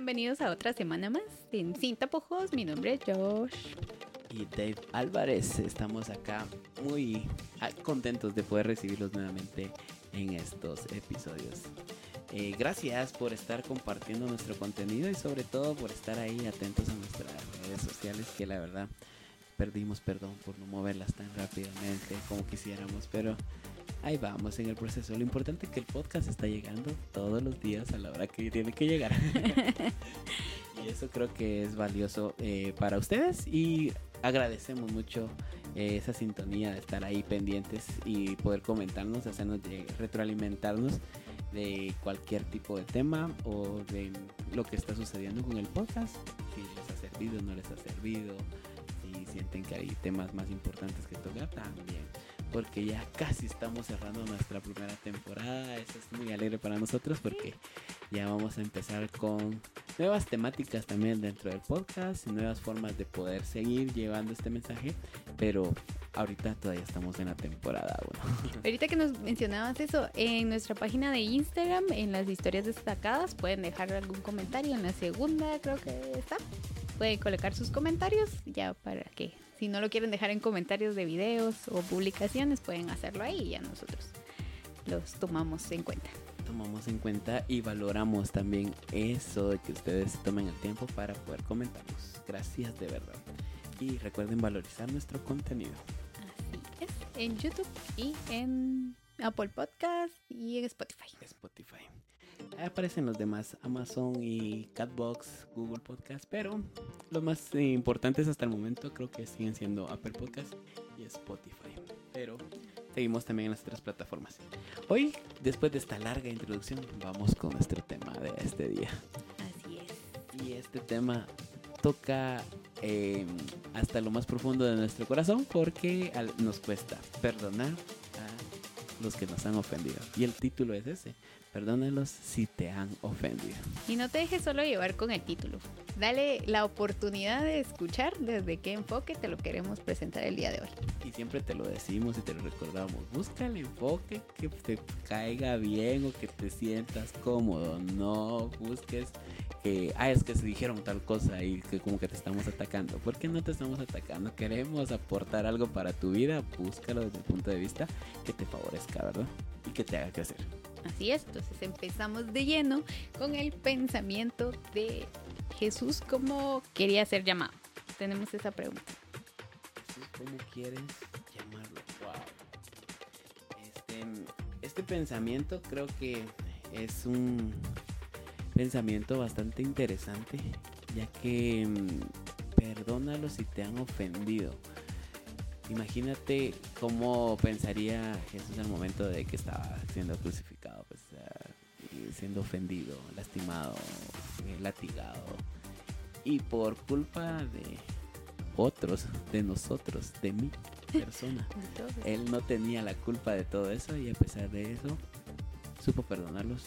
Bienvenidos a otra semana más en Sin Tapujos. Mi nombre es Josh. Y Dave Álvarez. Estamos acá muy ah, contentos de poder recibirlos nuevamente en estos episodios. Eh, gracias por estar compartiendo nuestro contenido y sobre todo por estar ahí atentos a nuestras redes sociales que la verdad perdimos perdón por no moverlas tan rápidamente como quisiéramos, pero ahí vamos en el proceso. Lo importante es que el podcast está llegando todos los días a la hora que tiene que llegar. y eso creo que es valioso eh, para ustedes y agradecemos mucho eh, esa sintonía de estar ahí pendientes y poder comentarnos, hacernos retroalimentarnos de cualquier tipo de tema o de lo que está sucediendo con el podcast, si les ha servido, no les ha servido, si sienten que hay temas más importantes que tocar también porque ya casi estamos cerrando nuestra primera temporada. Eso es muy alegre para nosotros porque ya vamos a empezar con nuevas temáticas también dentro del podcast, nuevas formas de poder seguir llevando este mensaje, pero ahorita todavía estamos en la temporada 1. Ahorita que nos mencionabas eso, en nuestra página de Instagram, en las historias destacadas, pueden dejar algún comentario. En la segunda creo que está. Pueden colocar sus comentarios ya para que si no lo quieren dejar en comentarios de videos o publicaciones, pueden hacerlo ahí y ya nosotros los tomamos en cuenta. Tomamos en cuenta y valoramos también eso de que ustedes tomen el tiempo para poder comentarnos. Gracias de verdad. Y recuerden valorizar nuestro contenido. Así es, en YouTube y en Apple Podcast y en Spotify. Spotify aparecen los demás, Amazon y Catbox, Google Podcast, pero los más importantes hasta el momento creo que siguen siendo Apple Podcast y Spotify. Pero seguimos también en las otras plataformas. Hoy, después de esta larga introducción, vamos con nuestro tema de este día. Así es. Y este tema toca em, hasta lo más profundo de nuestro corazón porque nos cuesta perdonar a los que nos han ofendido. Y el título es ese, Perdónalos si te han ofendido. Y no te dejes solo llevar con el título. Dale la oportunidad de escuchar desde qué enfoque te lo queremos presentar el día de hoy. Y siempre te lo decimos y te lo recordamos. Busca el enfoque que te caiga bien o que te sientas cómodo. No busques que, ah, es que se dijeron tal cosa y que como que te estamos atacando. ¿Por qué no te estamos atacando? Queremos aportar algo para tu vida. Búscalo desde el punto de vista que te favorezca, ¿verdad? Y que te haga crecer. Así es, entonces empezamos de lleno con el pensamiento de Jesús como quería ser llamado. Tenemos esa pregunta. Jesús, ¿cómo quieres llamarlo? Wow. Este, este pensamiento creo que es un pensamiento bastante interesante, ya que mm, perdónalo si te han ofendido. Imagínate cómo pensaría Jesús en el momento de que estaba siendo crucificado, pues, siendo ofendido, lastimado, eh, latigado. Y por culpa de otros, de nosotros, de mi persona, él no tenía la culpa de todo eso y a pesar de eso, supo perdonarlos.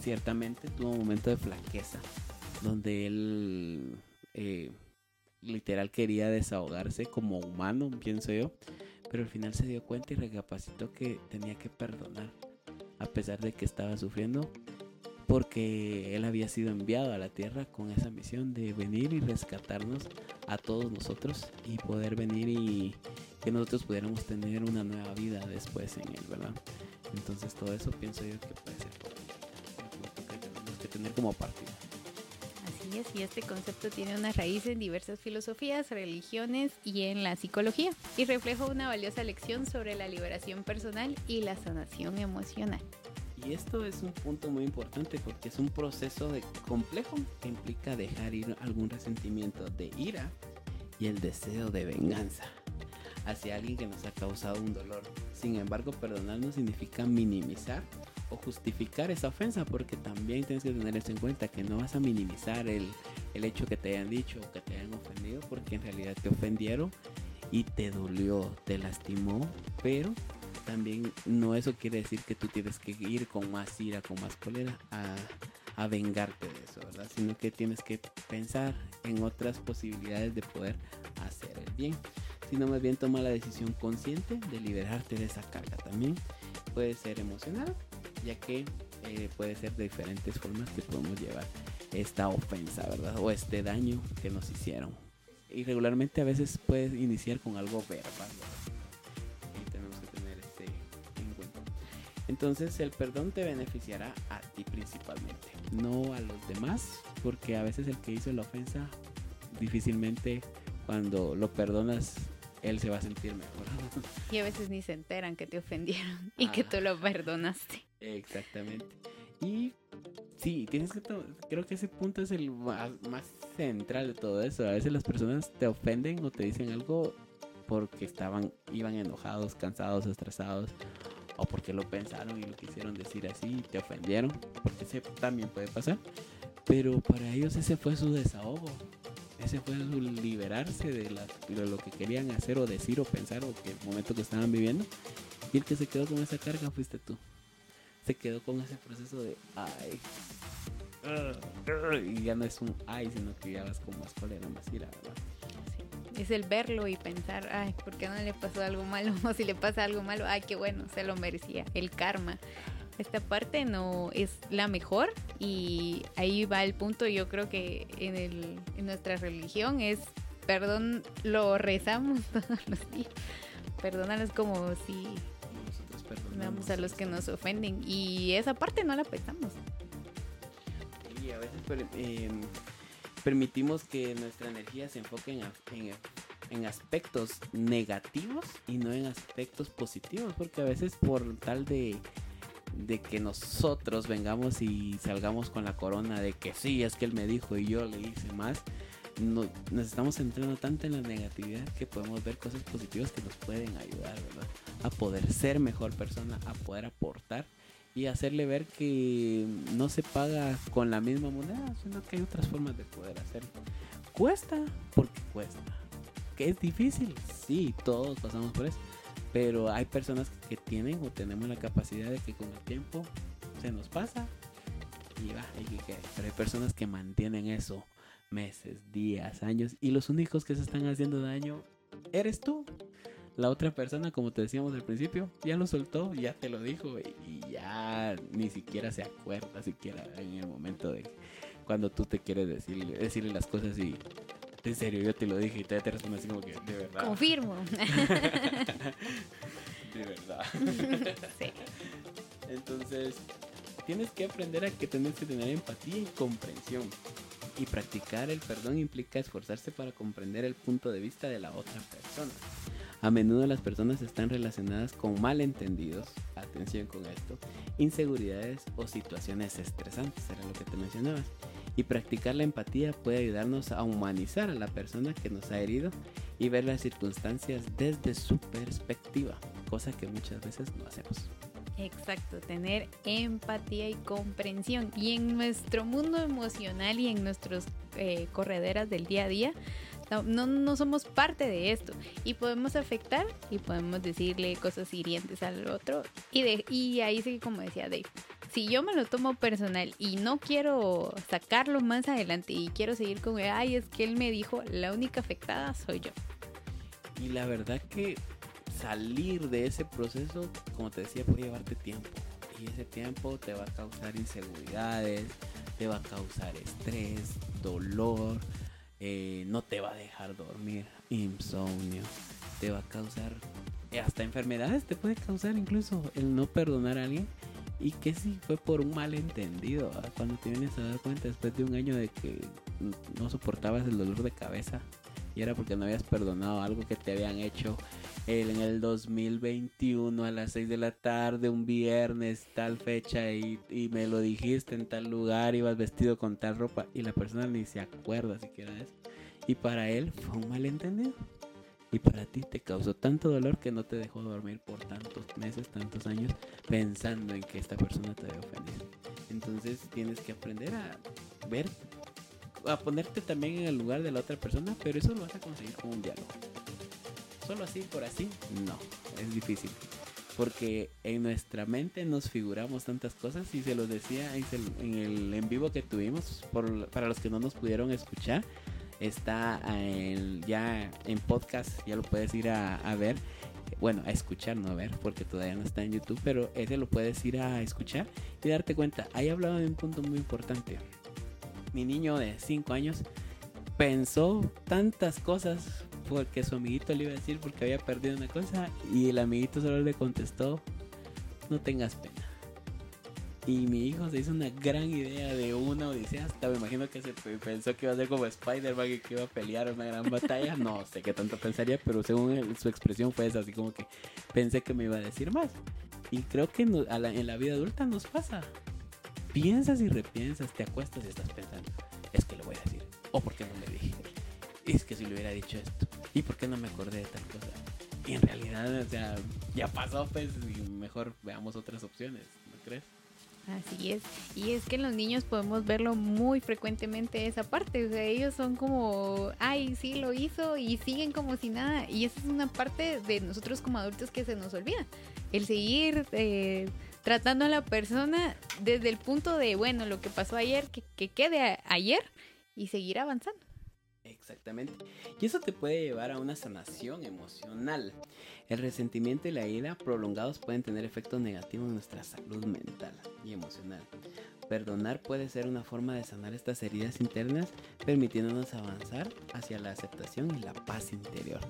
Ciertamente tuvo un momento de flaqueza, donde él... Eh, literal quería desahogarse como humano, pienso yo, pero al final se dio cuenta y recapacitó que tenía que perdonar, a pesar de que estaba sufriendo, porque él había sido enviado a la tierra con esa misión de venir y rescatarnos a todos nosotros y poder venir y que nosotros pudiéramos tener una nueva vida después en él, ¿verdad? Entonces todo eso pienso yo que puede ser que tenemos que tener como y este concepto tiene una raíz en diversas filosofías, religiones y en la psicología y refleja una valiosa lección sobre la liberación personal y la sanación emocional. Y esto es un punto muy importante porque es un proceso de complejo que implica dejar ir algún resentimiento de ira y el deseo de venganza hacia alguien que nos ha causado un dolor. Sin embargo, perdonar no significa minimizar o justificar esa ofensa, porque también tienes que tener eso en cuenta, que no vas a minimizar el, el hecho que te hayan dicho o que te hayan ofendido, porque en realidad te ofendieron y te dolió, te lastimó, pero también no eso quiere decir que tú tienes que ir con más ira, con más cólera a, a vengarte de eso, ¿verdad? Sino que tienes que pensar en otras posibilidades de poder hacer el bien. Sino más bien toma la decisión consciente de liberarte de esa carga también. Puede ser emocional, ya que eh, puede ser de diferentes formas que podemos llevar esta ofensa, ¿verdad? O este daño que nos hicieron. Y regularmente a veces puedes iniciar con algo verbal. Y tenemos que tener este en cuenta. Entonces el perdón te beneficiará a ti principalmente, no a los demás, porque a veces el que hizo la ofensa difícilmente cuando lo perdonas él se va a sentir mejor. Y a veces ni se enteran que te ofendieron y que tú lo perdonaste. Exactamente. Y sí, tienes que creo que ese punto es el más, central de todo eso. A veces las personas te ofenden o te dicen algo porque estaban iban enojados, cansados, estresados o porque lo pensaron y lo quisieron decir así y te ofendieron, porque ese también puede pasar. Pero para ellos ese fue su desahogo. Ese fue su liberarse de, de lo que querían hacer o decir o pensar o que el momento que estaban viviendo. Y el que se quedó con esa carga fuiste tú se quedó con ese proceso de ay. y ya no es un ay, sino que ya vas con más cólera, más ira, Es el verlo y pensar, ay, ¿por qué no le pasó algo malo? O si le pasa algo malo, ay, qué bueno, se lo merecía. El karma. Esta parte no es la mejor y ahí va el punto. Yo creo que en, el, en nuestra religión es perdón, lo rezamos todos los días. Perdónalos como si perdonamos a los que nos ofenden y esa parte no la pensamos. Y a veces em, permitimos que nuestra energía se enfoque en, en, aspectos negativos y no en aspectos positivos, porque a veces por tal de de que nosotros vengamos y salgamos con la corona de que sí, es que él me dijo y yo le hice más, no, nos estamos centrando tanto en la negatividad que podemos ver cosas positivas que nos pueden ayudar, ¿verdad? A poder ser mejor persona, a poder aportar y hacerle ver que no se paga con la misma moneda, sino que hay otras formas de poder hacerlo. Cuesta porque cuesta. ¿Que es difícil? Sí, todos pasamos por eso. Pero hay personas que tienen o tenemos la capacidad de que con el tiempo se nos pasa y va, Pero hay personas que mantienen eso meses, días, años y los únicos que se están haciendo daño eres tú. La otra persona, como te decíamos al principio, ya lo soltó, ya te lo dijo y ya ni siquiera se acuerda siquiera en el momento de cuando tú te quieres decirle, decirle las cosas y en serio, yo te lo dije y te, te responde así como que de verdad. Confirmo. de verdad. sí. Entonces, tienes que aprender a que tienes que tener empatía y comprensión. Y practicar el perdón implica esforzarse para comprender el punto de vista de la otra persona. A menudo las personas están relacionadas con malentendidos, atención con esto, inseguridades o situaciones estresantes, era lo que te mencionabas. Y practicar la empatía puede ayudarnos a humanizar a la persona que nos ha herido y ver las circunstancias desde su perspectiva, cosa que muchas veces no hacemos. Exacto, tener empatía y comprensión. Y en nuestro mundo emocional y en nuestras eh, correderas del día a día, no, no, somos parte de esto. Y podemos afectar y podemos decirle cosas hirientes al otro. Y, de, y ahí sí, como decía Dave, si yo me lo tomo personal y no quiero sacarlo más adelante y quiero seguir con, ay, es que él me dijo, la única afectada soy yo. Y la verdad que salir de ese proceso, como te decía, puede llevarte tiempo. Y ese tiempo te va a causar inseguridades, te va a causar estrés, dolor, eh, no te va a dejar dormir, insomnio, te va a causar eh, hasta enfermedades, te puede causar incluso el no perdonar a alguien. Y que si fue por un malentendido, cuando te vienes a dar cuenta después de un año de que no soportabas el dolor de cabeza y era porque no habías perdonado algo que te habían hecho en el 2021 a las 6 de la tarde, un viernes, tal fecha, y, me lo dijiste en tal lugar, ibas vestido con tal ropa, y la persona ni se acuerda siquiera de eso. Y para él fue un malentendido. Y para ti te causó tanto dolor que no te dejó dormir por tantos meses, tantos años, pensando en que esta persona te había ofendido. Entonces tienes que aprender a ver, a ponerte también en el lugar de la otra persona, pero eso lo vas a conseguir con un diálogo solo así por así, no, es difícil. Porque en nuestra mente nos figuramos tantas cosas y se los decía en el en vivo que tuvimos, para los que no nos pudieron escuchar, está ya en podcast, ya lo puedes ir a, ver bueno, a escuchar, no a ver, porque todavía no está en YouTube, pero ese lo puedes ir a escuchar y darte cuenta. Ahí hablaba de un punto muy importante. mi niño de 5 años pensó tantas cosas porque su amiguito le iba a decir porque había perdido una cosa y el amiguito solo le contestó, no tengas pena. Y mi hijo se hizo una gran idea de una odisea. Hasta me imagino que se pensó que iba a ser como Spider-Man y que iba a pelear una gran batalla. No sé qué tanto pensaría, pero según su expresión fue así como que pensé que me iba a decir más. Y creo que en la vida adulta nos pasa. Piensas y repiensas, te acuestas y estás pensando, es que le voy a decir. O por qué no le dije. Es que si le hubiera dicho esto. ¿Y por qué no me acordé de tal cosa? Y en realidad, o sea, ya pasó, pues, y mejor veamos otras opciones, ¿no crees? Así es, y es que los niños podemos verlo muy frecuentemente esa parte, o sea, ellos son como, ay, sí, lo hizo y siguen como si nada, y esa es una parte de nosotros como adultos que se nos olvida, el seguir eh, tratando a la persona desde el punto de, bueno, lo que pasó ayer, que quede ayer y seguir avanzando. Exactamente. Y eso te puede llevar a una sanación emocional. El resentimiento y la ira prolongados pueden tener efectos negativos en nuestra salud mental y emocional. Perdonar puede ser una forma de sanar estas heridas internas, permitiéndonos avanzar hacia la aceptación y la paz interior.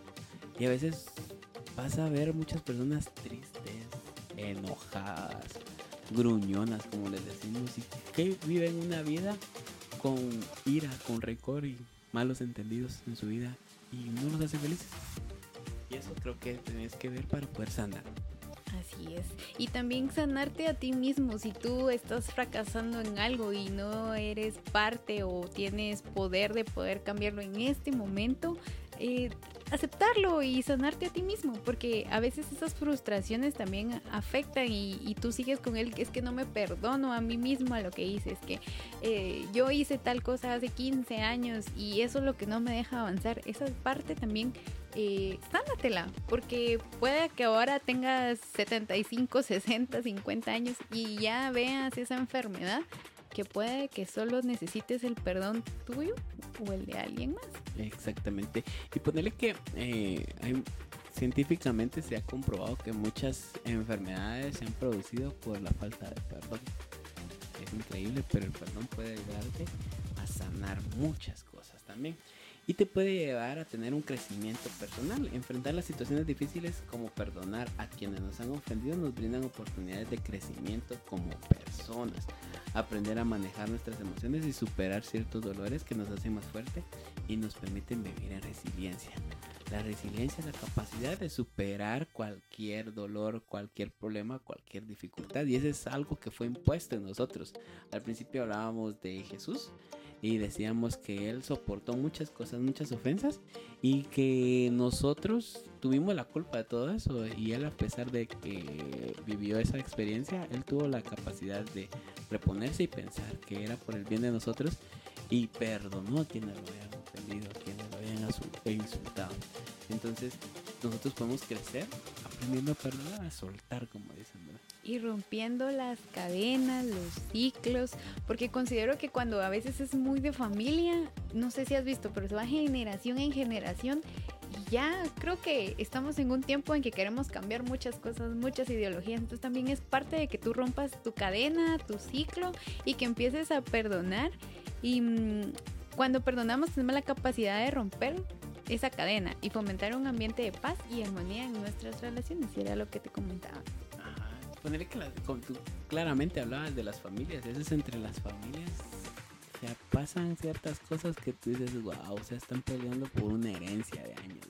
Y a veces vas a ver muchas personas tristes, enojadas, gruñonas, como les decimos, y que viven una vida con ira, con rencor y malos entendidos en su vida y no los hace felices. Y eso creo que tenés que ver para poder sanar. Así es. Y también sanarte a ti mismo. Si tú estás fracasando en algo y no eres parte o tienes poder de poder cambiarlo en este momento, eh, aceptarlo y sanarte a ti mismo, porque a veces esas frustraciones también afectan y, tú sigues con él, que es que no me perdono a mí mismo a lo que hice, es que eh, yo hice tal cosa hace 15 años y eso es lo que no me deja avanzar. Esa parte también, eh, sánatela, porque puede que ahora tengas 75, 60, 50 años y ya veas esa enfermedad que puede que solo necesites el perdón tuyo o el de alguien más. Exactamente. Y ponerle que eh, científicamente se ha comprobado que muchas enfermedades se han producido por la falta de perdón. Es increíble, pero el perdón puede ayudarte a sanar muchas cosas también y te puede llevar a tener un crecimiento personal. Enfrentar las situaciones difíciles como perdonar a quienes nos han ofendido nos brindan oportunidades de crecimiento como personas. Aprender a manejar nuestras emociones y superar ciertos dolores que nos hacen más fuerte y nos permiten vivir en resiliencia. La resiliencia es la capacidad de superar cualquier dolor, cualquier problema, cualquier dificultad. Y eso es algo que fue impuesto en nosotros. Al principio hablábamos de Jesús y decíamos que él soportó muchas cosas, muchas ofensas y que nosotros tuvimos la culpa de todo eso y él a pesar de que vivió esa experiencia, él tuvo la capacidad de reponerse y pensar que era por el bien de nosotros y perdonó a quienes lo habían ofendido, a quienes lo habían insultado. Entonces nosotros podemos crecer aprendiendo a soltar como dicen, y rompiendo las cadenas, los ciclos, porque considero que cuando a veces es muy de familia, no sé si has visto, pero se va generación en generación ya creo que estamos en un tiempo en que queremos cambiar muchas cosas, muchas ideologías, entonces también es parte de que tú rompas tu cadena, tu ciclo y que empieces a perdonar y mm, cuando perdonamos tenemos la capacidad de romper esa cadena y fomentar un ambiente de paz y armonía en nuestras relaciones, y era lo que te comentaba ponerle que tú claramente hablabas de las familias, eso es entre las familias. O pasan ciertas cosas que tú dices, wow, o sea, están peleando por una herencia de años.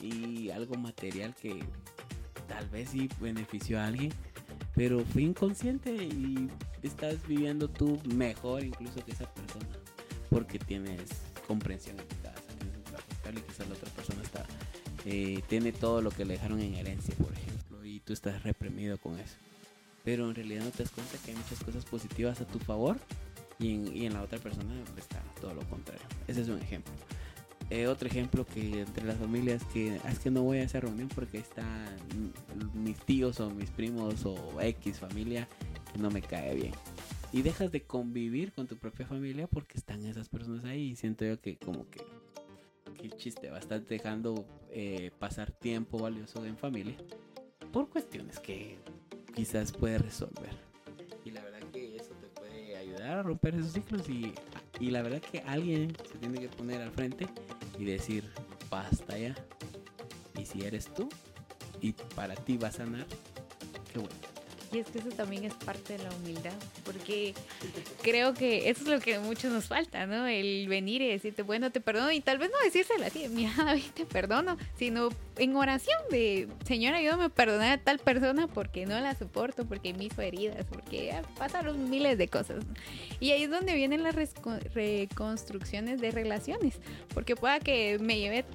Y algo material que tal vez sí benefició a alguien, pero fue inconsciente y estás viviendo tú mejor incluso que esa persona, porque tienes comprensión y quizás la otra persona está, eh, tiene todo lo que le dejaron en herencia, por ejemplo tú estás reprimido con eso. Pero en realidad no te das cuenta que hay muchas cosas positivas a tu favor y en, y en la otra persona está todo lo contrario. Ese es un ejemplo. Eh, otro ejemplo que entre las familias que es que no voy a esa reunión porque están mis tíos o mis primos o X familia que no me cae bien. Y dejas de convivir con tu propia familia porque están esas personas ahí y siento yo que como que qué chiste, va a estar dejando eh, pasar tiempo valioso en familia por cuestiones que quizás puede resolver. Y la verdad que eso te puede ayudar a romper esos ciclos y Y la verdad que alguien se tiene que poner al frente y decir, basta ya. Y si eres tú y para ti va a sanar, qué bueno. Y es que eso también es parte de la humildad, porque creo que eso es lo que muchos nos falta, ¿no? El venir y decirte, bueno, te perdono, y tal vez no decírselo así, mira, David, te perdono, sino en oración de, Señor, ayúdame a perdonar a tal persona porque no la soporto, porque me hizo heridas, porque pasaron miles de cosas. Y ahí es donde vienen las reconstrucciones de relaciones, porque pueda que me lleve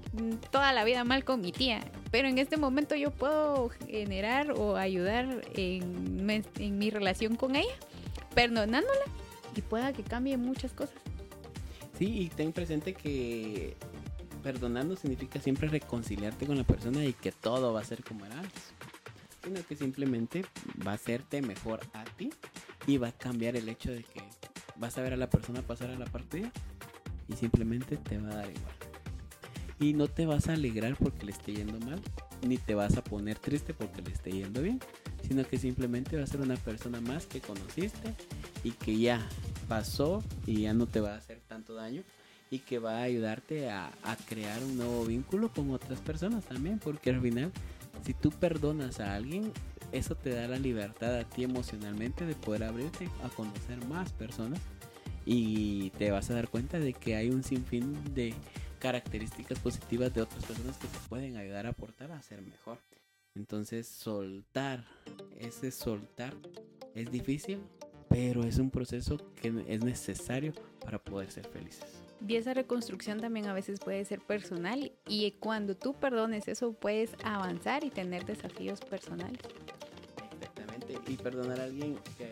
toda la vida mal con mi tía, pero en este momento yo puedo generar o ayudar en en mi relación con ella, perdonándola y pueda que cambie muchas cosas. Sí, y ten presente que perdonando significa siempre reconciliarte con la persona y que todo va a ser como era antes. Sino que simplemente va a hacerte mejor a ti y va a cambiar el hecho de que vas a ver a la persona pasar a la partida y simplemente te va a dar igual. Y no te vas a alegrar porque le esté yendo mal, ni te vas a poner triste porque le esté yendo bien, sino que simplemente va a ser una persona más que conociste y que ya pasó y ya no te va a hacer tanto daño y que va a ayudarte a, crear un nuevo vínculo con otras personas también, porque al final, si tú perdonas a alguien, eso te da la libertad a ti emocionalmente de poder abrirte a conocer más personas y te vas a dar cuenta de que hay un sinfín de características positivas de otras personas que te pueden ayudar a aportar a ser mejor. Entonces soltar, ese soltar es difícil, pero es un proceso que es necesario para poder ser felices. Y esa reconstrucción también a veces puede ser personal y cuando tú perdones eso puedes avanzar y tener desafíos personales. Exactamente, y perdonar a alguien que,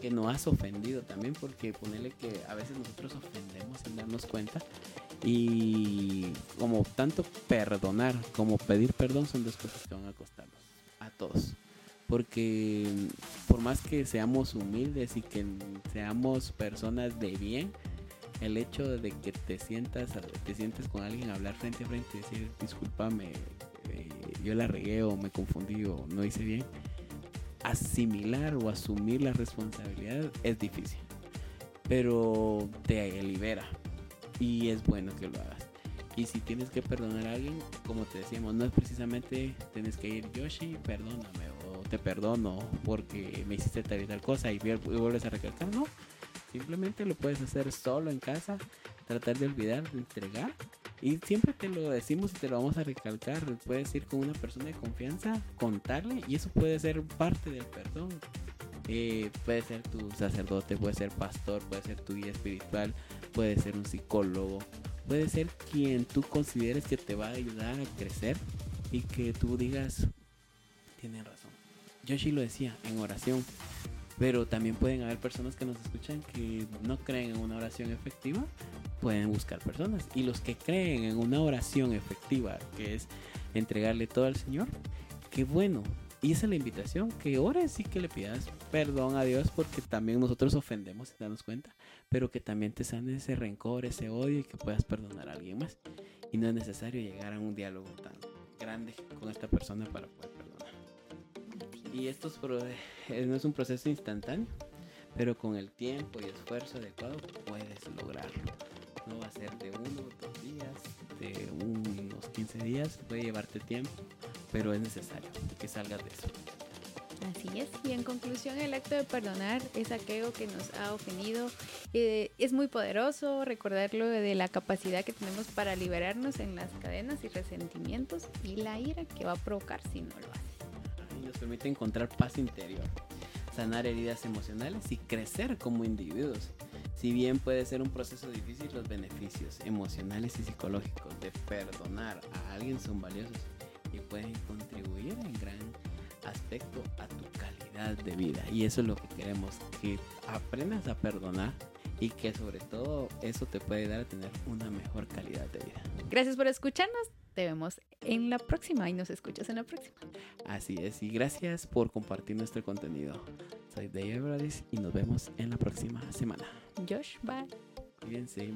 que no has ofendido también, porque ponerle que a veces nosotros ofendemos sin darnos cuenta y como tanto perdonar como pedir perdón son dos cosas que van a costarnos a todos. Porque por más que seamos humildes y que seamos personas de bien, el hecho de que te sientas, te sientes con alguien hablar frente a frente y decir, discúlpame, eh, yo la regué o me confundí o no hice bien, asimilar o asumir la responsabilidad es difícil. Pero te libera, y es bueno que lo hagas. Y si tienes que perdonar a alguien, como te decíamos, no es precisamente tienes que ir Yoshi, perdóname o te perdono porque me hiciste tal y tal cosa y, vuelves a recalcar, no. Simplemente lo puedes hacer solo en casa, tratar de olvidar, de entregar. Y siempre te lo decimos y te lo vamos a recalcar. Puedes ir con una persona de confianza, contarle y eso puede ser parte del perdón. Eh, puede ser tu sacerdote, puede ser pastor, puede ser tu guía espiritual, puede ser un psicólogo, puede ser quien tú consideres que te va a ayudar a crecer y que tú digas, tiene razón. Yoshi lo decía en oración, pero también pueden haber personas que nos escuchan que no creen en una oración efectiva, pueden buscar personas. Y los que creen en una oración efectiva, que es entregarle todo al Señor, qué bueno, y esa es la invitación, que ores y que le pidas perdón a Dios porque también nosotros ofendemos sin darnos cuenta, pero que también te sane ese rencor, ese odio y que puedas perdonar a alguien más. Y no es necesario llegar a un diálogo tan grande con esta persona para poder perdonar. Y esto eh, no es un proceso instantáneo, pero con el tiempo y esfuerzo adecuado puedes lograrlo. No va a ser de uno, dos días, de unos 15 días, puede llevarte tiempo pero es necesario que salgas de eso. Así es, y en conclusión el acto de perdonar es aquello que nos ha ofendido. Eh, es muy poderoso recordarlo de la capacidad que tenemos para liberarnos en las cadenas y resentimientos y la ira que va a provocar si no lo hace. Y nos permite encontrar paz interior, sanar heridas emocionales y crecer como individuos. Si bien puede ser un proceso difícil, los beneficios emocionales y psicológicos de perdonar a alguien son valiosos pueden contribuir en gran aspecto a tu calidad de vida. Y eso es lo que queremos, que aprendas a perdonar y que sobre todo eso te puede dar a tener una mejor calidad de vida. Gracias por escucharnos. Te vemos en la próxima y nos escuchas en la próxima. Así es, y gracias por compartir nuestro contenido. Soy Dave Everadis y nos vemos en la próxima semana. Josh, bye. Cuídense.